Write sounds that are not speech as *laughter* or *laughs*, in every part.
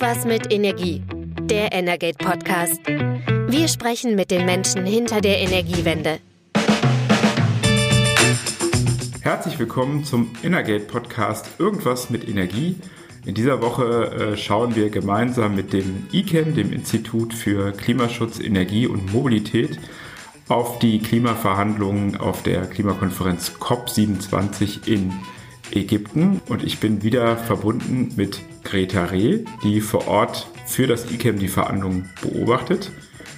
Irgendwas mit Energie. Der Energate Podcast. Wir sprechen mit den Menschen hinter der Energiewende. Herzlich willkommen zum Energate Podcast Irgendwas mit Energie. In dieser Woche äh, schauen wir gemeinsam mit dem ICAN, dem Institut für Klimaschutz, Energie und Mobilität, auf die Klimaverhandlungen auf der Klimakonferenz COP27 in Ägypten. Und ich bin wieder verbunden mit Greta Reh, die vor Ort für das ICAM die Verhandlungen beobachtet.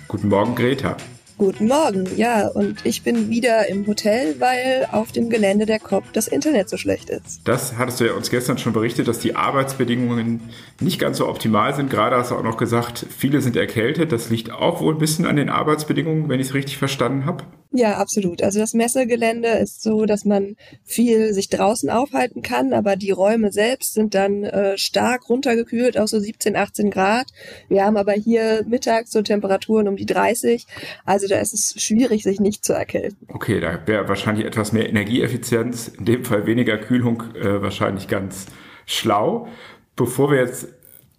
Guten Morgen, Greta. Guten Morgen, ja, und ich bin wieder im Hotel, weil auf dem Gelände der COP das Internet so schlecht ist. Das hattest du ja uns gestern schon berichtet, dass die Arbeitsbedingungen nicht ganz so optimal sind. Gerade hast du auch noch gesagt, viele sind erkältet. Das liegt auch wohl ein bisschen an den Arbeitsbedingungen, wenn ich es richtig verstanden habe. Ja, absolut. Also das Messegelände ist so, dass man viel sich draußen aufhalten kann, aber die Räume selbst sind dann äh, stark runtergekühlt auf so 17, 18 Grad. Wir haben aber hier mittags so Temperaturen um die 30. Also da ist es schwierig, sich nicht zu erkälten. Okay, da wäre wahrscheinlich etwas mehr Energieeffizienz, in dem Fall weniger Kühlung, äh, wahrscheinlich ganz schlau. Bevor wir jetzt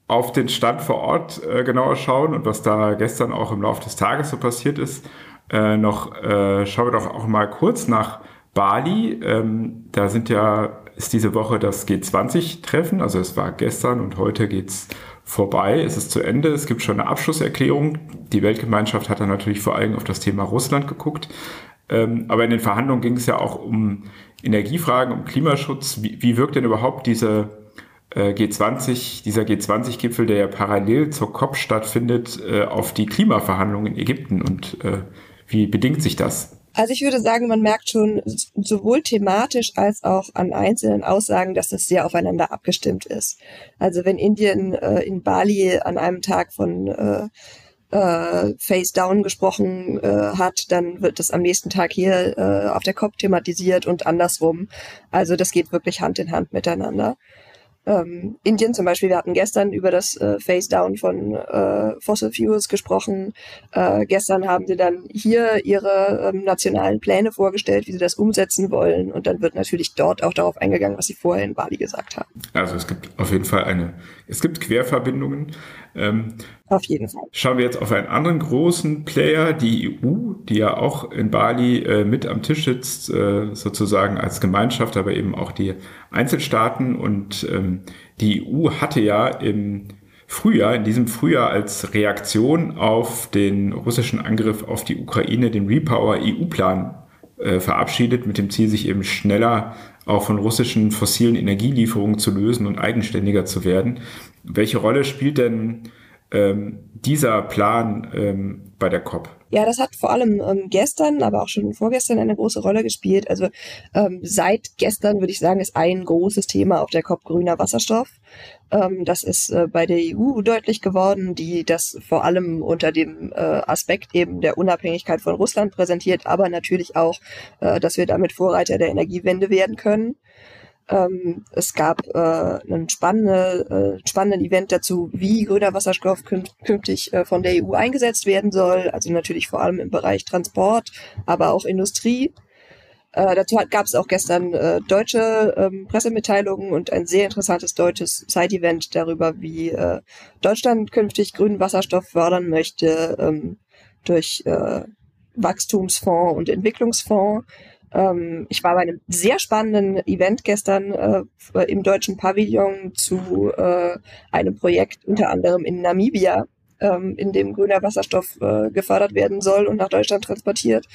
auf den Stand vor Ort äh, genauer schauen und was da gestern auch im Laufe des Tages so passiert ist, äh, noch, äh, schauen wir doch auch mal kurz nach Bali. Ähm, da sind ja, ist diese Woche das G20-Treffen, also es war gestern und heute geht's vorbei, es ist zu Ende, es gibt schon eine Abschlusserklärung. Die Weltgemeinschaft hat dann natürlich vor allem auf das Thema Russland geguckt. Ähm, aber in den Verhandlungen ging es ja auch um Energiefragen, um Klimaschutz. Wie, wie wirkt denn überhaupt diese äh, G20, dieser G20-Gipfel, der ja parallel zur COP stattfindet, äh, auf die Klimaverhandlungen in Ägypten und äh, wie bedingt sich das? Also ich würde sagen, man merkt schon sowohl thematisch als auch an einzelnen Aussagen, dass das sehr aufeinander abgestimmt ist. Also wenn Indien äh, in Bali an einem Tag von äh, äh, Face Down gesprochen äh, hat, dann wird das am nächsten Tag hier äh, auf der COP thematisiert und andersrum. Also das geht wirklich Hand in Hand miteinander ähm, Indien zum Beispiel, wir hatten gestern über das äh, Face-Down von äh, Fossil Fuels gesprochen. Äh, gestern haben sie dann hier ihre ähm, nationalen Pläne vorgestellt, wie sie das umsetzen wollen. Und dann wird natürlich dort auch darauf eingegangen, was sie vorher in Bali gesagt haben. Also es gibt auf jeden Fall eine, es gibt Querverbindungen. Ähm, Auf jeden Fall. Schauen wir jetzt auf einen anderen großen Player, die EU, die ja auch in Bali äh, mit am Tisch sitzt, äh, sozusagen als Gemeinschaft, aber eben auch die Einzelstaaten. Und ähm, die EU hatte ja im Frühjahr, in diesem Frühjahr als Reaktion auf den russischen Angriff auf die Ukraine den Repower EU-Plan äh, verabschiedet, mit dem Ziel, sich eben schneller auch von russischen fossilen Energielieferungen zu lösen und eigenständiger zu werden. Welche Rolle spielt denn ähm, dieser Plan ähm, bei der COP? Ja, das hat vor allem ähm, gestern, aber auch schon vorgestern eine große Rolle gespielt. Also ähm, seit gestern würde ich sagen, ist ein großes Thema auf der COP grüner Wasserstoff. Ähm, das ist äh, bei der EU deutlich geworden, die das vor allem unter dem äh, Aspekt eben der Unabhängigkeit von Russland präsentiert, aber natürlich auch, äh, dass wir damit Vorreiter der Energiewende werden können. Ähm, es gab äh, einen spannende, äh, spannenden Event dazu, wie grüner Wasserstoff künftig äh, von der EU eingesetzt werden soll. Also natürlich vor allem im Bereich Transport, aber auch Industrie. Äh, dazu gab es auch gestern äh, deutsche ähm, Pressemitteilungen und ein sehr interessantes deutsches Side-Event darüber, wie äh, Deutschland künftig grünen Wasserstoff fördern möchte ähm, durch äh, Wachstumsfonds und Entwicklungsfonds. Ähm, ich war bei einem sehr spannenden Event gestern äh, im deutschen Pavillon zu äh, einem Projekt unter anderem in Namibia, ähm, in dem grüner Wasserstoff äh, gefördert werden soll und nach Deutschland transportiert.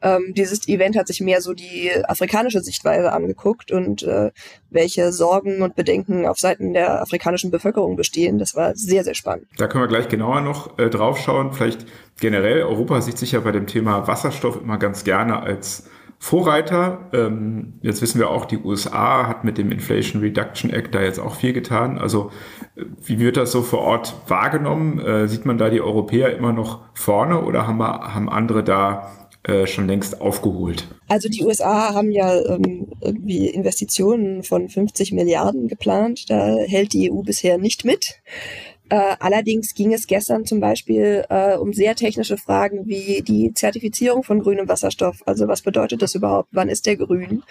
Ähm, dieses Event hat sich mehr so die afrikanische Sichtweise angeguckt und äh, welche Sorgen und Bedenken auf Seiten der afrikanischen Bevölkerung bestehen. Das war sehr, sehr spannend. Da können wir gleich genauer noch äh, drauf schauen. Vielleicht generell, Europa sieht sich ja bei dem Thema Wasserstoff immer ganz gerne als Vorreiter. Ähm, jetzt wissen wir auch, die USA hat mit dem Inflation Reduction Act da jetzt auch viel getan. Also äh, wie wird das so vor Ort wahrgenommen? Äh, sieht man da die Europäer immer noch vorne oder haben, wir, haben andere da äh, schon längst aufgeholt? Also die USA haben ja ähm, irgendwie Investitionen von 50 Milliarden geplant. Da hält die EU bisher nicht mit. Äh, allerdings ging es gestern zum Beispiel äh, um sehr technische Fragen wie die Zertifizierung von grünem Wasserstoff. Also was bedeutet das überhaupt? Wann ist der grün?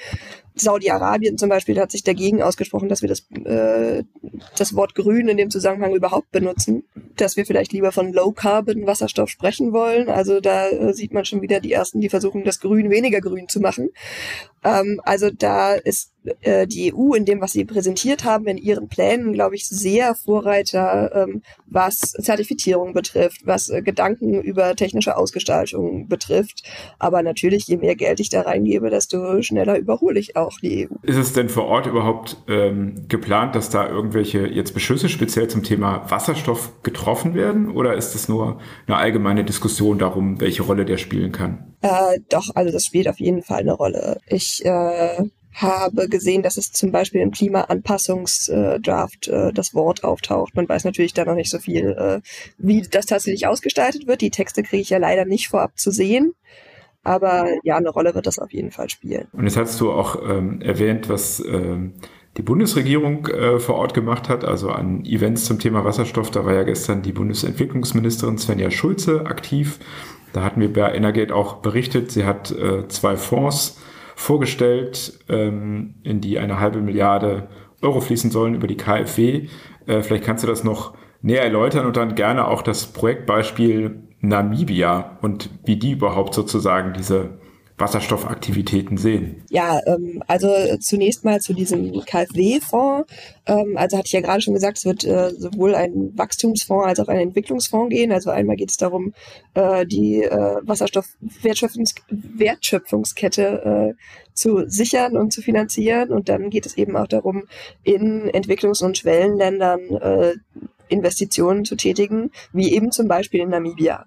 Saudi-Arabien zum Beispiel hat sich dagegen ausgesprochen, dass wir das, äh, das Wort grün in dem Zusammenhang überhaupt benutzen, dass wir vielleicht lieber von Low-Carbon Wasserstoff sprechen wollen. Also da äh, sieht man schon wieder die ersten, die versuchen, das Grün weniger grün zu machen. Ähm, also da ist äh, die EU in dem, was sie präsentiert haben, in ihren Plänen, glaube ich, sehr Vorreiter, ähm, was Zertifizierung betrifft, was äh, Gedanken über technische Ausgestaltung betrifft. Aber natürlich, je mehr Geld ich da reingebe, desto schneller überhole ich auch die EU. Ist es denn vor Ort überhaupt ähm, geplant, dass da irgendwelche jetzt Beschlüsse speziell zum Thema Wasserstoff getroffen werden? Oder ist es nur eine allgemeine Diskussion darum, welche Rolle der spielen kann? Äh, doch, also das spielt auf jeden Fall eine Rolle. Ich äh, habe gesehen, dass es zum Beispiel im Klimaanpassungsdraft äh, das Wort auftaucht. Man weiß natürlich da noch nicht so viel, äh, wie das tatsächlich ausgestaltet wird. Die Texte kriege ich ja leider nicht vorab zu sehen. Aber ja, eine Rolle wird das auf jeden Fall spielen. Und jetzt hast du auch ähm, erwähnt, was ähm, die Bundesregierung äh, vor Ort gemacht hat, also an Events zum Thema Wasserstoff. Da war ja gestern die Bundesentwicklungsministerin Svenja Schulze aktiv. Da hatten wir bei Energate auch berichtet, sie hat äh, zwei Fonds vorgestellt, ähm, in die eine halbe Milliarde Euro fließen sollen über die KfW. Äh, vielleicht kannst du das noch näher erläutern und dann gerne auch das Projektbeispiel Namibia und wie die überhaupt sozusagen diese Wasserstoffaktivitäten sehen? Ja, ähm, also zunächst mal zu diesem KfW-Fonds. Ähm, also hatte ich ja gerade schon gesagt, es wird äh, sowohl ein Wachstumsfonds als auch ein Entwicklungsfonds gehen. Also einmal geht es darum, äh, die äh, Wasserstoffwertschöpfungskette äh, zu sichern und zu finanzieren. Und dann geht es eben auch darum, in Entwicklungs- und Schwellenländern äh, Investitionen zu tätigen, wie eben zum Beispiel in Namibia.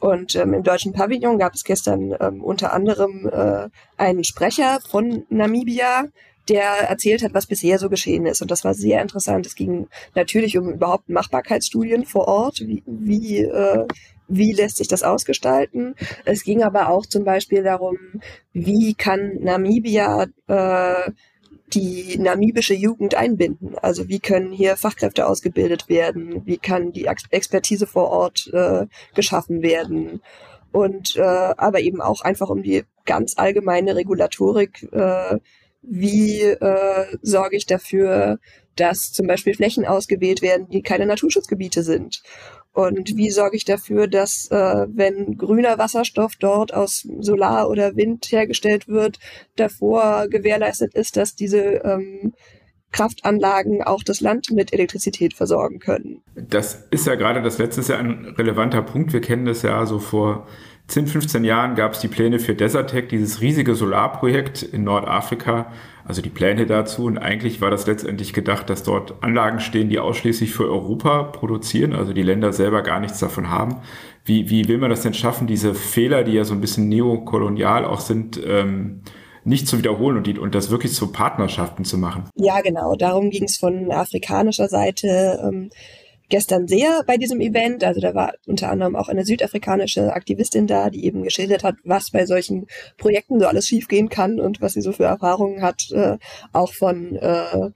Und ähm, im deutschen Pavillon gab es gestern ähm, unter anderem äh, einen Sprecher von Namibia, der erzählt hat, was bisher so geschehen ist. Und das war sehr interessant. Es ging natürlich um überhaupt Machbarkeitsstudien vor Ort, wie, wie äh, wie lässt sich das ausgestalten. Es ging aber auch zum Beispiel darum, wie kann Namibia äh, die namibische Jugend einbinden? Also wie können hier Fachkräfte ausgebildet werden? Wie kann die Expertise vor Ort äh, geschaffen werden? Und äh, aber eben auch einfach um die ganz allgemeine Regulatorik, äh, wie äh, sorge ich dafür, dass zum Beispiel Flächen ausgewählt werden, die keine Naturschutzgebiete sind und wie sorge ich dafür, dass äh, wenn grüner Wasserstoff dort aus Solar oder Wind hergestellt wird, davor gewährleistet ist, dass diese ähm, Kraftanlagen auch das Land mit Elektrizität versorgen können. Das ist ja gerade das letzte Jahr ein relevanter Punkt. Wir kennen das ja so vor 10, 15 Jahren gab es die Pläne für Desertec, dieses riesige Solarprojekt in Nordafrika, also die Pläne dazu. Und eigentlich war das letztendlich gedacht, dass dort Anlagen stehen, die ausschließlich für Europa produzieren, also die Länder selber gar nichts davon haben. Wie, wie will man das denn schaffen, diese Fehler, die ja so ein bisschen neokolonial auch sind, ähm, nicht zu wiederholen und, die, und das wirklich zu Partnerschaften zu machen? Ja, genau. Darum ging es von afrikanischer Seite. Ähm, gestern sehr bei diesem Event. Also da war unter anderem auch eine südafrikanische Aktivistin da, die eben geschildert hat, was bei solchen Projekten so alles schiefgehen kann und was sie so für Erfahrungen hat, äh, auch von äh,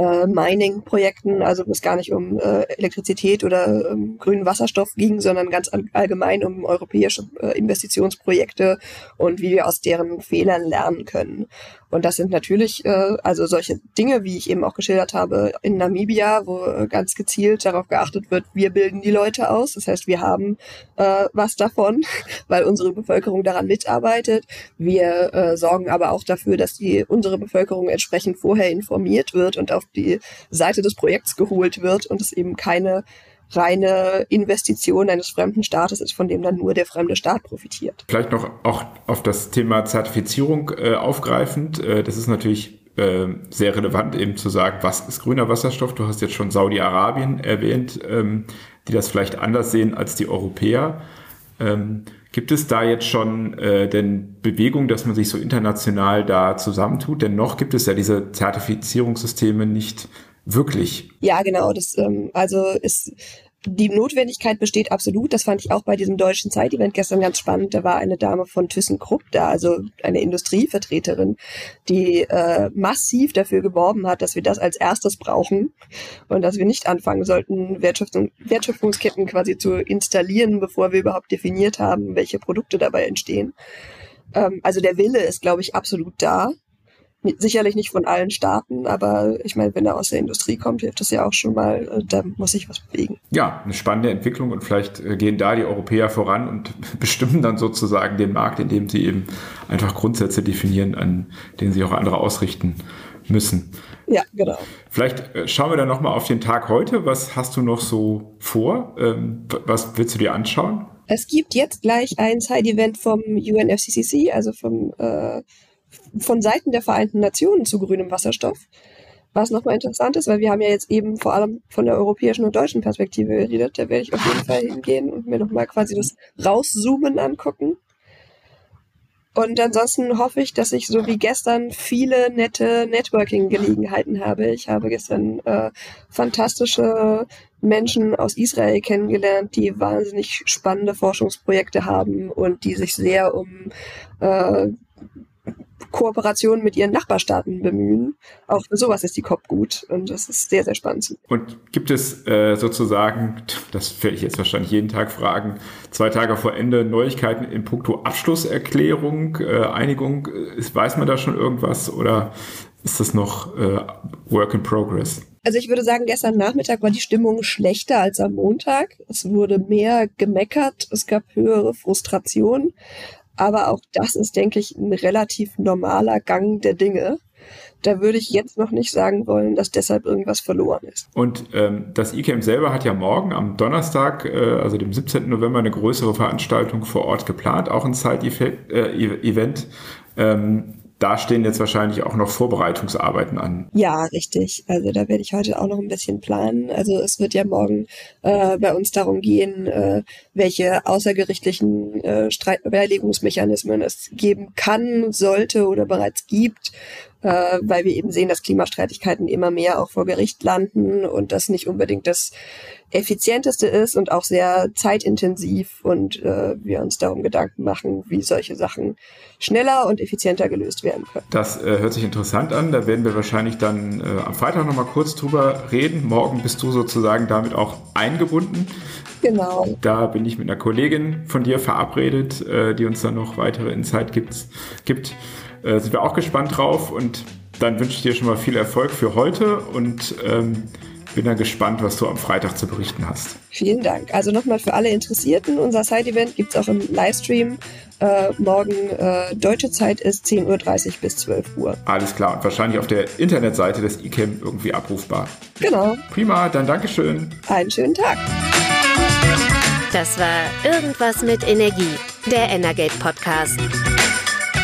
äh, Mining-Projekten, also wo es gar nicht um äh, Elektrizität oder ähm, grünen Wasserstoff ging, sondern ganz allgemein um europäische äh, Investitionsprojekte und wie wir aus deren Fehlern lernen können. Und das sind natürlich äh, also solche Dinge, wie ich eben auch geschildert habe, in Namibia, wo äh, ganz gezielt darauf geachtet wird, wir bilden die Leute aus. Das heißt, wir haben äh, was davon, *laughs* weil unsere Bevölkerung daran mitarbeitet. Wir äh, sorgen aber auch dafür, dass die unsere Bevölkerung entsprechend vorher informiert wird und auf die Seite des Projekts geholt wird und es eben keine reine Investition eines fremden Staates ist, von dem dann nur der fremde Staat profitiert. Vielleicht noch auch auf das Thema Zertifizierung äh, aufgreifend. Äh, das ist natürlich äh, sehr relevant eben zu sagen, was ist grüner Wasserstoff? Du hast jetzt schon Saudi-Arabien erwähnt, ähm, die das vielleicht anders sehen als die Europäer. Ähm, gibt es da jetzt schon äh, denn Bewegung, dass man sich so international da zusammentut? Denn noch gibt es ja diese Zertifizierungssysteme nicht wirklich. Ja, genau. Das, ähm, also ist die Notwendigkeit besteht absolut. Das fand ich auch bei diesem deutschen Zeitevent gestern ganz spannend. Da war eine Dame von ThyssenKrupp da, also eine Industrievertreterin, die äh, massiv dafür geworben hat, dass wir das als erstes brauchen und dass wir nicht anfangen sollten, Wertschöpfung, Wertschöpfungsketten quasi zu installieren, bevor wir überhaupt definiert haben, welche Produkte dabei entstehen. Ähm, also der Wille ist, glaube ich, absolut da. Sicherlich nicht von allen Staaten, aber ich meine, wenn er aus der Industrie kommt, hilft das ja auch schon mal, äh, da muss sich was bewegen. Ja, eine spannende Entwicklung und vielleicht äh, gehen da die Europäer voran und *laughs* bestimmen dann sozusagen den Markt, indem sie eben einfach Grundsätze definieren, an denen sich auch andere ausrichten müssen. Ja, genau. Vielleicht äh, schauen wir dann nochmal auf den Tag heute. Was hast du noch so vor? Ähm, was willst du dir anschauen? Es gibt jetzt gleich ein Side-Event vom UNFCCC, also vom äh, von Seiten der Vereinten Nationen zu grünem Wasserstoff. Was nochmal interessant ist, weil wir haben ja jetzt eben vor allem von der europäischen und deutschen Perspektive geredet. Da werde ich auf jeden Fall hingehen und mir nochmal quasi das Rauszoomen angucken. Und ansonsten hoffe ich, dass ich so wie gestern viele nette Networking-Gelegenheiten habe. Ich habe gestern äh, fantastische Menschen aus Israel kennengelernt, die wahnsinnig spannende Forschungsprojekte haben und die sich sehr um äh, Kooperationen mit ihren Nachbarstaaten bemühen. Auch für sowas ist die COP gut und das ist sehr, sehr spannend. Und gibt es äh, sozusagen, das werde ich jetzt wahrscheinlich jeden Tag fragen, zwei Tage vor Ende Neuigkeiten in puncto Abschlusserklärung, äh, Einigung? Ist, weiß man da schon irgendwas oder ist das noch äh, Work in Progress? Also ich würde sagen, gestern Nachmittag war die Stimmung schlechter als am Montag. Es wurde mehr gemeckert, es gab höhere Frustration. Aber auch das ist, denke ich, ein relativ normaler Gang der Dinge. Da würde ich jetzt noch nicht sagen wollen, dass deshalb irgendwas verloren ist. Und ähm, das ICAM selber hat ja morgen am Donnerstag, äh, also dem 17. November, eine größere Veranstaltung vor Ort geplant, auch ein Side-Event. Äh, ähm, da stehen jetzt wahrscheinlich auch noch Vorbereitungsarbeiten an. Ja, richtig. Also da werde ich heute auch noch ein bisschen planen. Also es wird ja morgen äh, bei uns darum gehen, äh, welche außergerichtlichen äh, Streitbeilegungsmechanismen es geben kann, sollte oder bereits gibt, äh, weil wir eben sehen, dass Klimastreitigkeiten immer mehr auch vor Gericht landen und das nicht unbedingt das effizienteste ist und auch sehr zeitintensiv und äh, wir uns darum Gedanken machen, wie solche Sachen schneller und effizienter gelöst werden können. Das äh, hört sich interessant an. Da werden wir wahrscheinlich dann äh, am Freitag nochmal kurz drüber reden. Morgen bist du sozusagen damit auch eingebunden. Genau. Da bin ich mit einer Kollegin von dir verabredet, äh, die uns dann noch weitere Insight gibt. gibt. Äh, sind wir auch gespannt drauf und dann wünsche ich dir schon mal viel Erfolg für heute und ähm, bin dann gespannt, was du am Freitag zu berichten hast. Vielen Dank. Also nochmal für alle Interessierten, unser Side-Event gibt es auch im Livestream. Äh, morgen äh, deutsche Zeit ist 10.30 Uhr bis 12 Uhr. Alles klar und wahrscheinlich auf der Internetseite des ICAM irgendwie abrufbar. Genau. Prima, dann Dankeschön. Einen schönen Tag. Das war Irgendwas mit Energie, der Energate Podcast.